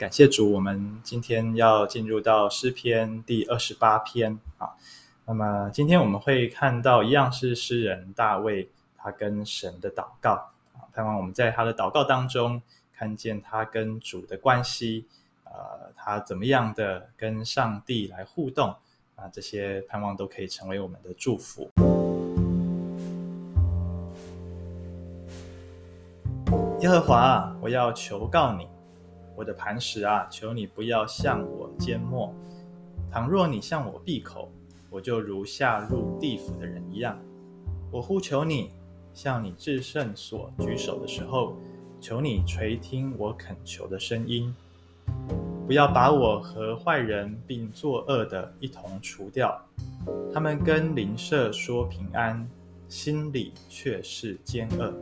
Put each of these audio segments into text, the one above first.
感谢主，我们今天要进入到诗篇第二十八篇啊。那么今天我们会看到一样是诗人大卫他跟神的祷告啊，盼望我们在他的祷告当中看见他跟主的关系，呃，他怎么样的跟上帝来互动啊，这些盼望都可以成为我们的祝福。耶和华，我要求告你，我的磐石啊，求你不要向我缄默。倘若你向我闭口，我就如下入地府的人一样。我呼求你，向你至圣所举手的时候，求你垂听我恳求的声音。不要把我和坏人并作恶的一同除掉，他们跟邻舍说平安，心里却是奸恶。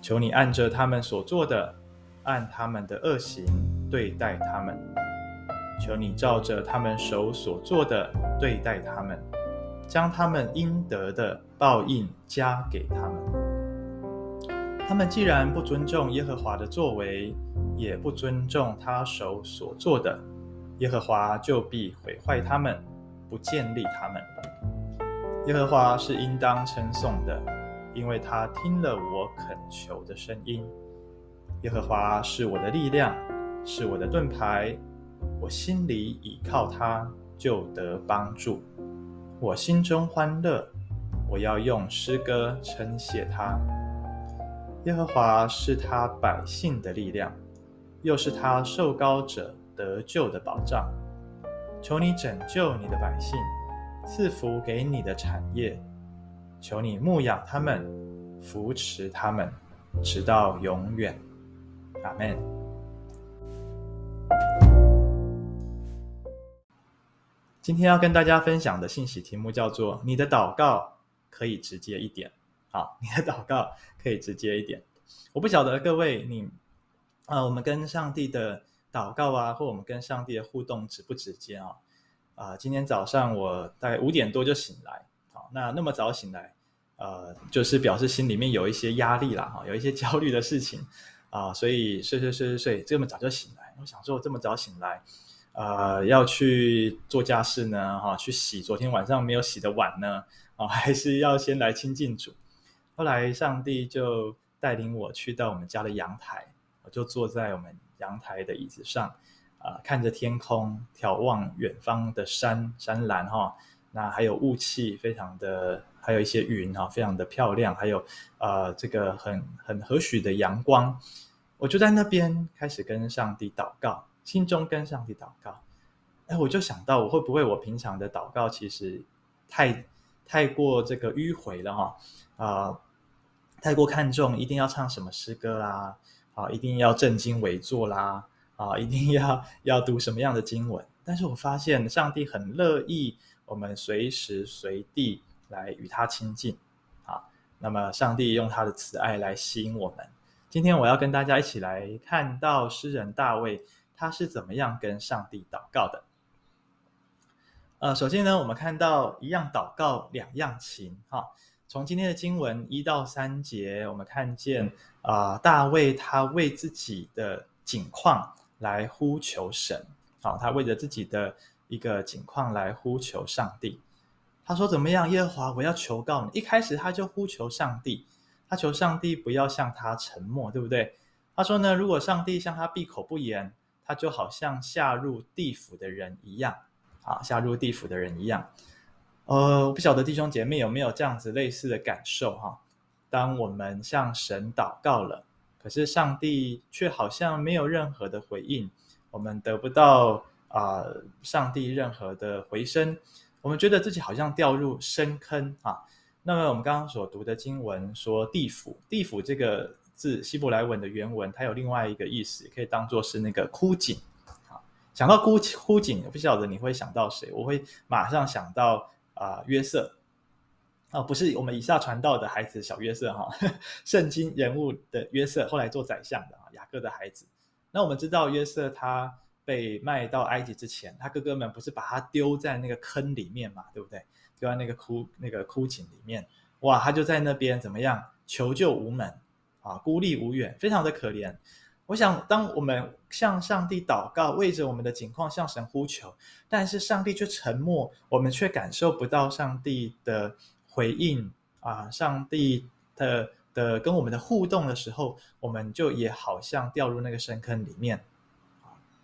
求你按着他们所做的，按他们的恶行对待他们；求你照着他们手所做的对待他们，将他们应得的报应加给他们。他们既然不尊重耶和华的作为，也不尊重他手所做的，耶和华就必毁坏他们，不建立他们。耶和华是应当称颂的。因为他听了我恳求的声音，耶和华是我的力量，是我的盾牌，我心里倚靠他，就得帮助。我心中欢乐，我要用诗歌称谢他。耶和华是他百姓的力量，又是他受膏者得救的保障。求你拯救你的百姓，赐福给你的产业。求你牧养他们，扶持他们，直到永远。阿门。今天要跟大家分享的信息题目叫做“你的祷告可以直接一点”。好，你的祷告可以直接一点。我不晓得各位你，啊、我们跟上帝的祷告啊，或我们跟上帝的互动直不直接啊？啊、今天早上我大概五点多就醒来。那那么早醒来，呃，就是表示心里面有一些压力啦，哈，有一些焦虑的事情啊，所以睡睡睡睡睡，这么早就醒来。我想说，我这么早醒来，呃，要去做家事呢，哈，去洗昨天晚上没有洗的碗呢，啊，还是要先来亲近主。后来上帝就带领我去到我们家的阳台，我就坐在我们阳台的椅子上，啊，看着天空，眺望远方的山山峦，哈。那还有雾气，非常的，还有一些云哈，非常的漂亮，还有呃，这个很很和煦的阳光，我就在那边开始跟上帝祷告，心中跟上帝祷告，哎，我就想到我会不会我平常的祷告其实太太过这个迂回了哈，啊、太过看重一定要唱什么诗歌啦，啊，一定要正襟危坐啦，啊，一定要要读什么样的经文，但是我发现上帝很乐意。我们随时随地来与他亲近，啊，那么上帝用他的慈爱来吸引我们。今天我要跟大家一起来看到诗人大卫他是怎么样跟上帝祷告的。呃，首先呢，我们看到一样祷告两样情，哈。从今天的经文一到三节，我们看见啊、大卫他为自己的境况来呼求神，好，他为着自己的。一个情况来呼求上帝，他说：“怎么样，耶和华，我要求告你。”一开始他就呼求上帝，他求上帝不要向他沉默，对不对？他说呢，如果上帝向他闭口不言，他就好像下入地府的人一样，啊，下入地府的人一样。呃，我不晓得弟兄姐妹有没有这样子类似的感受哈？当我们向神祷告了，可是上帝却好像没有任何的回应，我们得不到。啊、上帝任何的回声，我们觉得自己好像掉入深坑啊。那么我们刚刚所读的经文说地府，地府这个字希伯来文的原文，它有另外一个意思，可以当做是那个枯井。啊，想到枯枯井，我不晓得你会想到谁？我会马上想到啊、约瑟，啊不是我们以下传道的孩子小约瑟哈，圣经人物的约瑟，后来做宰相的啊雅各的孩子。那我们知道约瑟他。被卖到埃及之前，他哥哥们不是把他丢在那个坑里面嘛，对不对？丢在那个枯那个枯井里面，哇，他就在那边怎么样？求救无门啊，孤立无援，非常的可怜。我想，当我们向上帝祷告，为着我们的境况向神呼求，但是上帝却沉默，我们却感受不到上帝的回应啊，上帝的的跟我们的互动的时候，我们就也好像掉入那个深坑里面，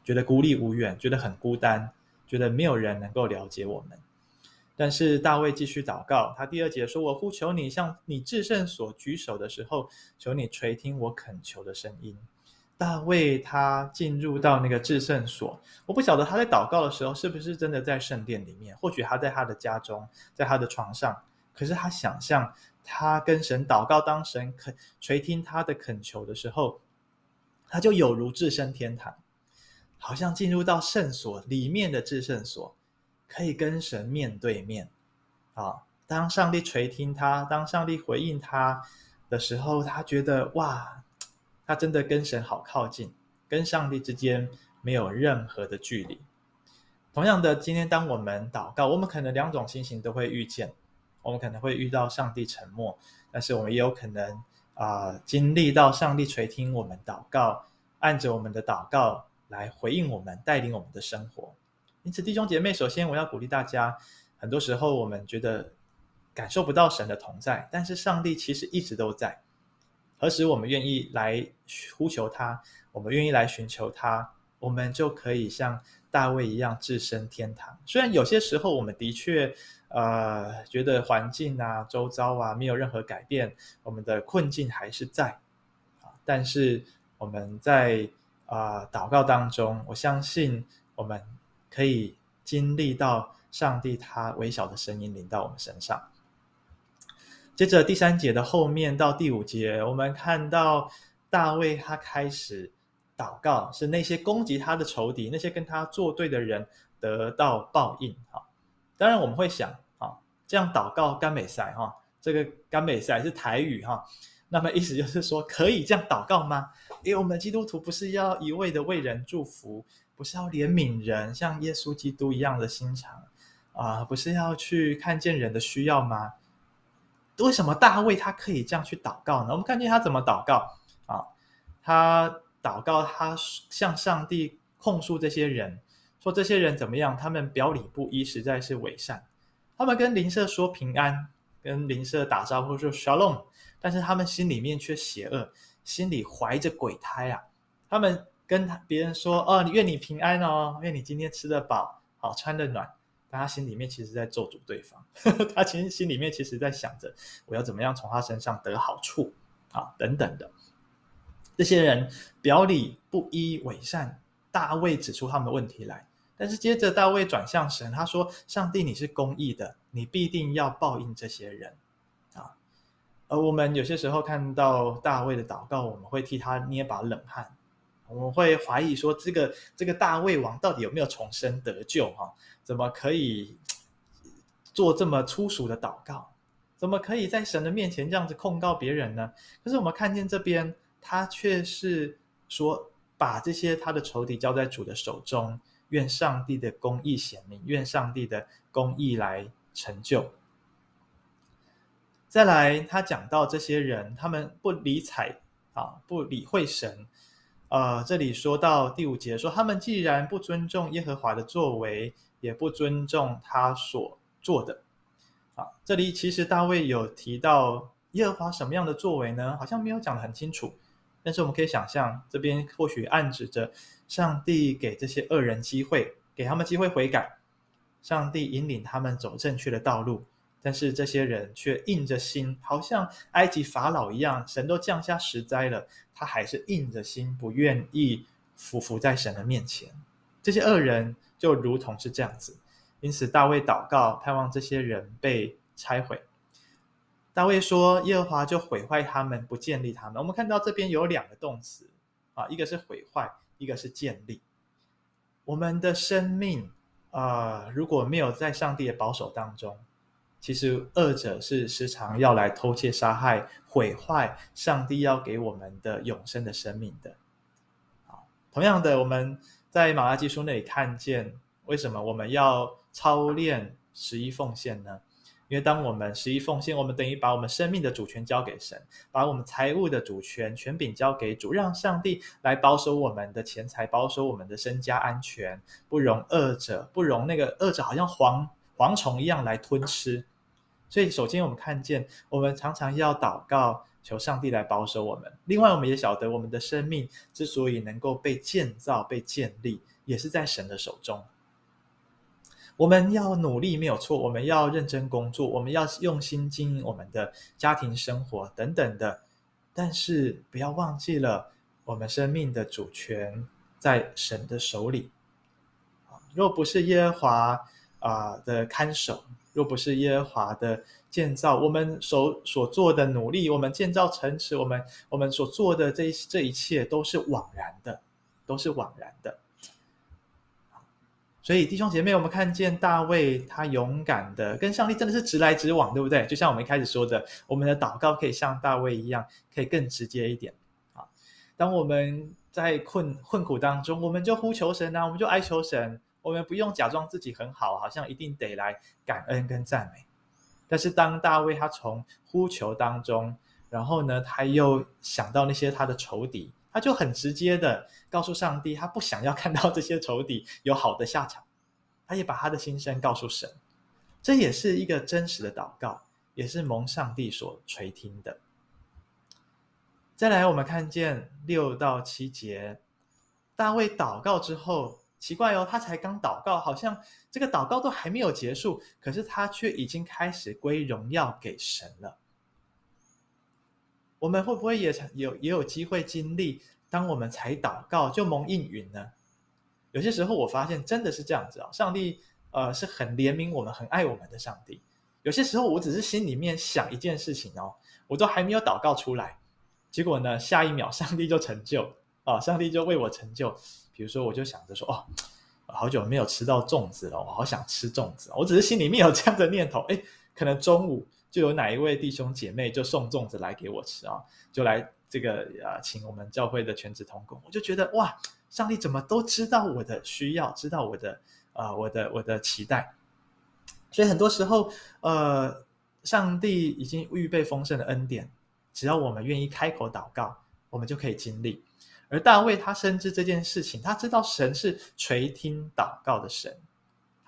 觉得孤立无援，觉得很孤单，觉得没有人能够了解我们。但是大卫继续祷告，他第二节说：“我呼求你，向你至圣所举手的时候，求你垂听我恳求的声音。”大卫他进入到那个至圣所，我不晓得他在祷告的时候是不是真的在圣殿里面，或许他在他的家中，在他的床上。可是他想象他跟神祷告，当神肯垂听他的恳求的时候，他就有如置身天堂，好像进入到圣所里面的至圣所。可以跟神面对面，啊！当上帝垂听他，当上帝回应他的时候，他觉得哇，他真的跟神好靠近，跟上帝之间没有任何的距离。同样的，今天当我们祷告，我们可能两种情形都会遇见，我们可能会遇到上帝沉默，但是我们也有可能啊、经历到上帝垂听我们祷告，按着我们的祷告来回应我们，带领我们的生活。因此，弟兄姐妹，首先我要鼓励大家，很多时候我们觉得感受不到神的同在，但是上帝其实一直都在。何时我们愿意来呼求他，我们愿意来寻求他，我们就可以像大卫一样置身天堂。虽然有些时候我们的确呃觉得环境啊、周遭啊没有任何改变，我们的困境还是在，但是我们在啊、祷告当中，我相信我们。可以经历到上帝他微小的声音临到我们身上。接着第三节的后面到第五节，我们看到大卫他开始祷告，是那些攻击他的仇敌，那些跟他作对的人得到报应。哈，当然我们会想，啊，这样祷告甘美赛哈，这个甘美赛是台语哈，那么意思就是说，可以这样祷告吗？因为我们基督徒不是要一味的为人祝福。不是要怜悯人，像耶稣基督一样的心肠啊、不是要去看见人的需要吗？为什么大卫他可以这样去祷告呢？我们看见他怎么祷告啊？他祷告，他向上帝控诉这些人，说这些人怎么样？他们表里不一，实在是伪善。他们跟邻舍说平安，跟邻舍打招呼说 Shalom，但是他们心里面却邪恶，心里怀着鬼胎啊！他们。跟他别人说哦，愿你平安哦，愿你今天吃得饱，好穿得暖，但他心里面其实在咒诅对方，他其实心里面其实在想着我要怎么样从他身上得好处啊等等的。这些人表里不一伪善，大卫指出他们的问题来，但是接着大卫转向神，他说：“上帝，你是公义的，你必定要报应这些人啊。”而我们有些时候看到大卫的祷告，我们会替他捏把冷汗。我们会怀疑说，这个这个大卫王到底有没有重生得救？哈，怎么可以做这么粗俗的祷告？怎么可以在神的面前这样子控告别人呢？可是我们看见这边，他却是说，把这些他的仇敌交在主的手中，愿上帝的公义显明，愿上帝的公义来成就。再来，他讲到这些人，他们不理睬啊，不理会神。呃，这里说到第五节，说他们既然不尊重耶和华的作为，也不尊重他所做的。啊，这里其实大卫有提到耶和华什么样的作为呢？好像没有讲得很清楚。但是我们可以想象，这边或许暗指着上帝给这些恶人机会，给他们机会悔改，上帝引领他们走正确的道路。但是这些人却硬着心，好像埃及法老一样，神都降下十灾了，他还是硬着心，不愿意俯伏在神的面前。这些恶人就如同是这样子，因此大卫祷告，盼望这些人被拆毁。大卫说：“耶和华就毁坏他们，不建立他们。”我们看到这边有两个动词啊，一个是毁坏，一个是建立。我们的生命啊，如果没有在上帝的保守当中，其实，恶者是时常要来偷窃、杀害、毁坏上帝要给我们的永生的生命的。好，同样的，我们在马拉基书那里看见，为什么我们要操练十一奉献呢？因为当我们十一奉献，我们等于把我们生命的主权交给神，把我们财务的主权权柄交给主，让上帝来保守我们的钱财，保守我们的身家安全，不容恶者，不容那个恶者好像蝗蝗虫一样来吞吃。所以，首先我们看见，我们常常要祷告，求上帝来保守我们。另外，我们也晓得，我们的生命之所以能够被建造、被建立，也是在神的手中。我们要努力没有错，我们要认真工作，我们要用心经营我们的家庭生活等等的。但是不要忘记了，我们生命的主权在神的手里。若不是耶和华啊的看守，若不是耶和华的建造，我们所所做的努力，我们建造城池，我们我们所做的这这一切都是枉然的，都是枉然的。所以弟兄姐妹，我们看见大卫他勇敢的跟上帝真的是直来直往，对不对？就像我们一开始说的，我们的祷告可以像大卫一样，可以更直接一点啊。当我们在困困苦当中，我们就呼求神啊，我们就哀求神，我们不用假装自己很好，好像一定得来感恩跟赞美。但是当大卫他从呼求当中，然后呢，他又想到那些他的仇敌。他就很直接的告诉上帝，他不想要看到这些仇敌有好的下场，他也把他的心声告诉神，这也是一个真实的祷告，也是蒙上帝所垂听的。再来，我们看见六到七节，大卫祷告之后，奇怪哦，他才刚祷告，好像这个祷告都还没有结束，可是他却已经开始归荣耀给神了。我们会不会也有也有机会经历，当我们才祷告就蒙应允呢？有些时候我发现真的是这样子啊、哦，上帝呃是很怜悯我们、很爱我们的上帝。有些时候我只是心里面想一件事情哦，我都还没有祷告出来，结果呢，下一秒 上帝就成就啊、上帝就为我成就。比如说，我就想着说哦，好久没有吃到粽子了，我好想吃粽子。我只是心里面有这样的念头，哎，可能中午。就有哪一位弟兄姐妹就送粽子来给我吃啊，就来这个啊，请我们教会的全职同工，我就觉得哇，上帝怎么都知道我的需要，知道我的啊，我的我的期待，所以很多时候，呃，上帝已经预备丰盛的恩典，只要我们愿意开口祷告，我们就可以经历。而大卫他深知这件事情，他知道神是垂听祷告的神。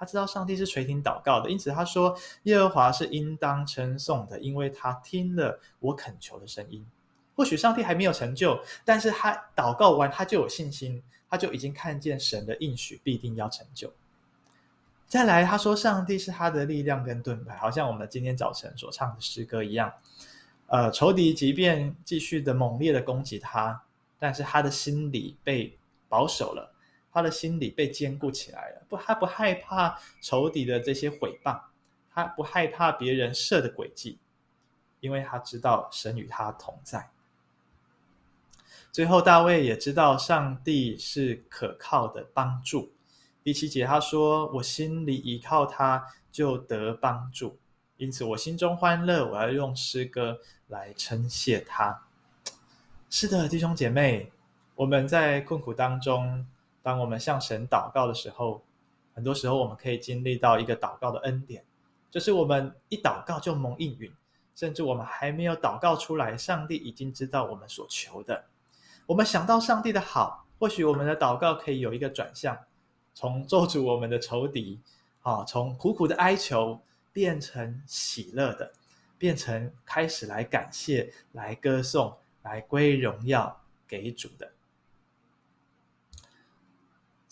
他知道上帝是垂听祷告的，因此他说：“耶和华是应当称颂的，因为他听了我恳求的声音。”或许上帝还没有成就，但是他祷告完，他就有信心，他就已经看见神的应许必定要成就。再来，他说：“上帝是他的力量跟盾牌，好像我们今天早晨所唱的诗歌一样。”呃，仇敌即便继续的猛烈的攻击他，但是他的心里被保守了。他的心里被坚固起来了，不，他不害怕仇敌的这些毁谤，他不害怕别人设的诡计，因为他知道神与他同在。最后，大卫也知道上帝是可靠的帮助。第七节他说：“我心里依靠他，就得帮助，因此我心中欢乐，我要用诗歌来称谢他。”是的，弟兄姐妹，我们在困苦当中。当我们向神祷告的时候，很多时候我们可以经历到一个祷告的恩典，就是我们一祷告就蒙应允，甚至我们还没有祷告出来，上帝已经知道我们所求的。我们想到上帝的好，或许我们的祷告可以有一个转向，从咒诅我们的仇敌，啊，从苦苦的哀求变成喜乐的，变成开始来感谢、来歌颂、来归荣耀给主的。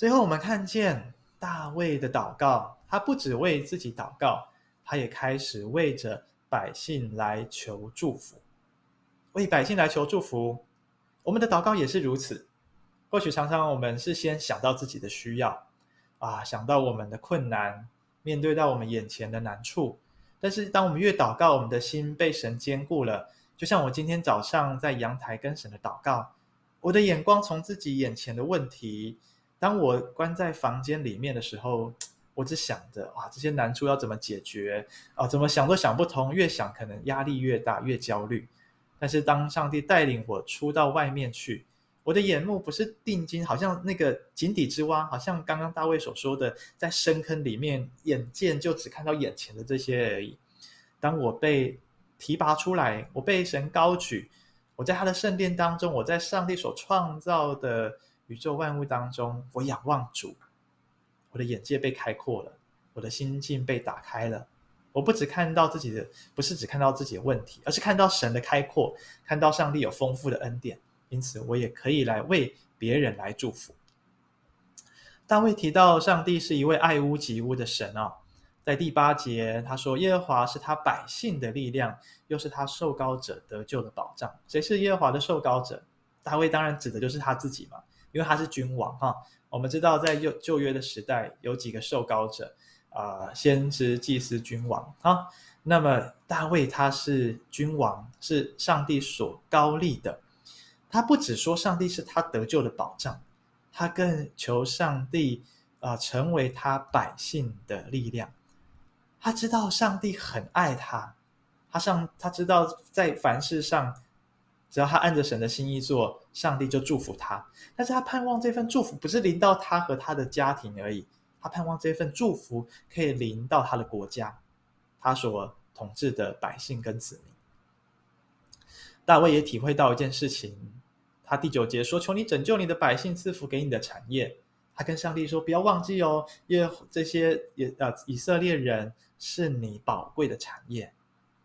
最后，我们看见大卫的祷告，他不只为自己祷告，他也开始为着百姓来求祝福，为百姓来求祝福。我们的祷告也是如此。或许常常我们是先想到自己的需要，啊，想到我们的困难，面对到我们眼前的难处。但是，当我们越祷告，我们的心被神坚固了。就像我今天早上在阳台跟神的祷告，我的眼光从自己眼前的问题。当我关在房间里面的时候，我只想着哇，这些难处要怎么解决啊？怎么想都想不通，越想可能压力越大，越焦虑。但是当上帝带领我出到外面去，我的眼目不是定睛，好像那个井底之蛙，好像刚刚大卫所说的，在深坑里面，眼见就只看到眼前的这些而已。当我被提拔出来，我被神高举，我在他的圣殿当中，我在上帝所创造的宇宙万物当中，我仰望主，我的眼界被开阔了，我的心境被打开了。我不只看到自己的，不是只看到自己的问题，而是看到神的开阔，看到上帝有丰富的恩典，因此我也可以来为别人来祝福。大卫提到上帝是一位爱屋及乌的神啊，在第八节他说：“耶和华是他百姓的力量，又是他受膏者得救的保障。”谁是耶和华的受膏者？大卫当然指的就是他自己嘛，因为他是君王哈。我们知道在旧旧约的时代有几个受膏者。啊、先知、祭司、君王啊，那么大卫他是君王，是上帝所膏立的。他不只说上帝是他得救的保障，他更求上帝啊、成为他百姓的力量。他知道上帝很爱他，他上他知道在凡事上，只要他按着神的心意做，上帝就祝福他。但是他盼望这份祝福不是临到他和他的家庭而已。他盼望这份祝福可以临到他的国家，他所统治的百姓跟子民。大卫也体会到一件事情，他第九节说：“求你拯救你的百姓，赐福给你的产业。”他跟上帝说：“不要忘记哦，因为这些也呃以色列人是你宝贵的产业，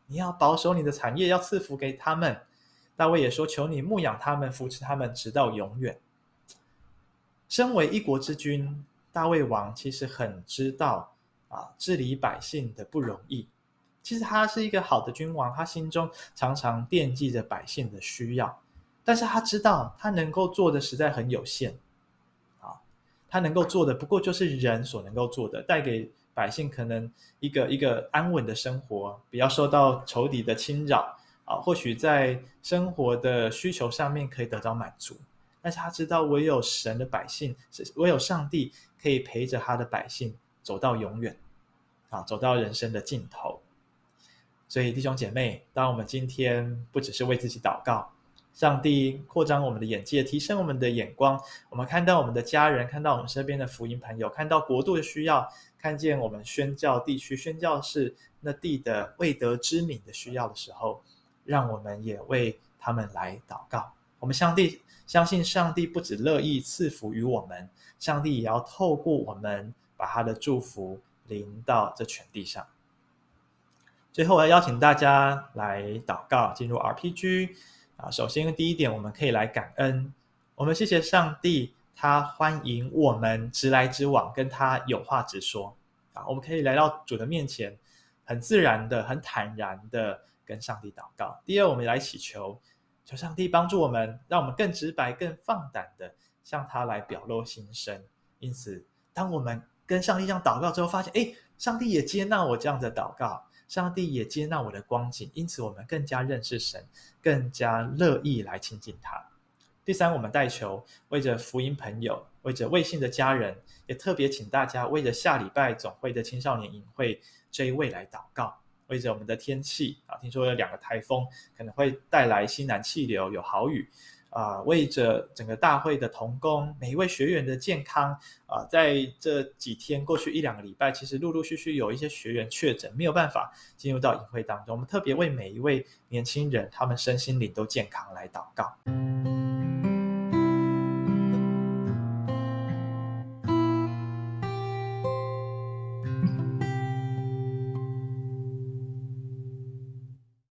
你要保守你的产业，要赐福给他们。”大卫也说：“求你牧养他们，扶持他们，直到永远。”身为一国之君。大卫王其实很知道啊，治理百姓的不容易。其实他是一个好的君王，他心中常常惦记着百姓的需要，但是他知道他能够做的实在很有限。啊，他能够做的不过就是人所能够做的，带给百姓可能一个一个安稳的生活，不要受到仇敌的侵扰啊，或许在生活的需求上面可以得到满足。但是他知道，唯有神的百姓，唯有上帝可以陪着他的百姓走到永远，啊，走到人生的尽头。所以弟兄姐妹，当我们今天不只是为自己祷告，上帝扩张我们的眼界，提升我们的眼光，我们看到我们的家人，看到我们身边的福音朋友，看到国度的需要，看见我们宣教地区、宣教士那地的未得之民的需要的时候，让我们也为他们来祷告。我们上帝。相信上帝不只乐意赐福于我们，上帝也要透过我们把他的祝福临到这全地上。最后，我要邀请大家来祷告，进入 RPG 啊。首先，第一点，我们可以来感恩，我们谢谢上帝，他欢迎我们直来直往，跟他有话直说啊。我们可以来到主的面前，很自然的、很坦然的跟上帝祷告。第二，我们来祈求。求上帝帮助我们，让我们更直白、更放胆的向他来表露心声。因此，当我们跟上帝这样祷告之后，发现，哎，上帝也接纳我这样的祷告，上帝也接纳我的光景。因此，我们更加认识神，更加乐意来亲近他。第三，我们代求为着福音朋友，为着未信的家人，也特别请大家为着下礼拜总会的青少年营会这一位来祷告。为着我们的天气啊，听说有两个台风可能会带来西南气流，有豪雨啊。为着整个大会的同工，每一位学员的健康啊，在这几天过去一两个礼拜，其实陆陆续续有一些学员确诊，没有办法进入到营会当中。我们特别为每一位年轻人，他们身心灵都健康来祷告。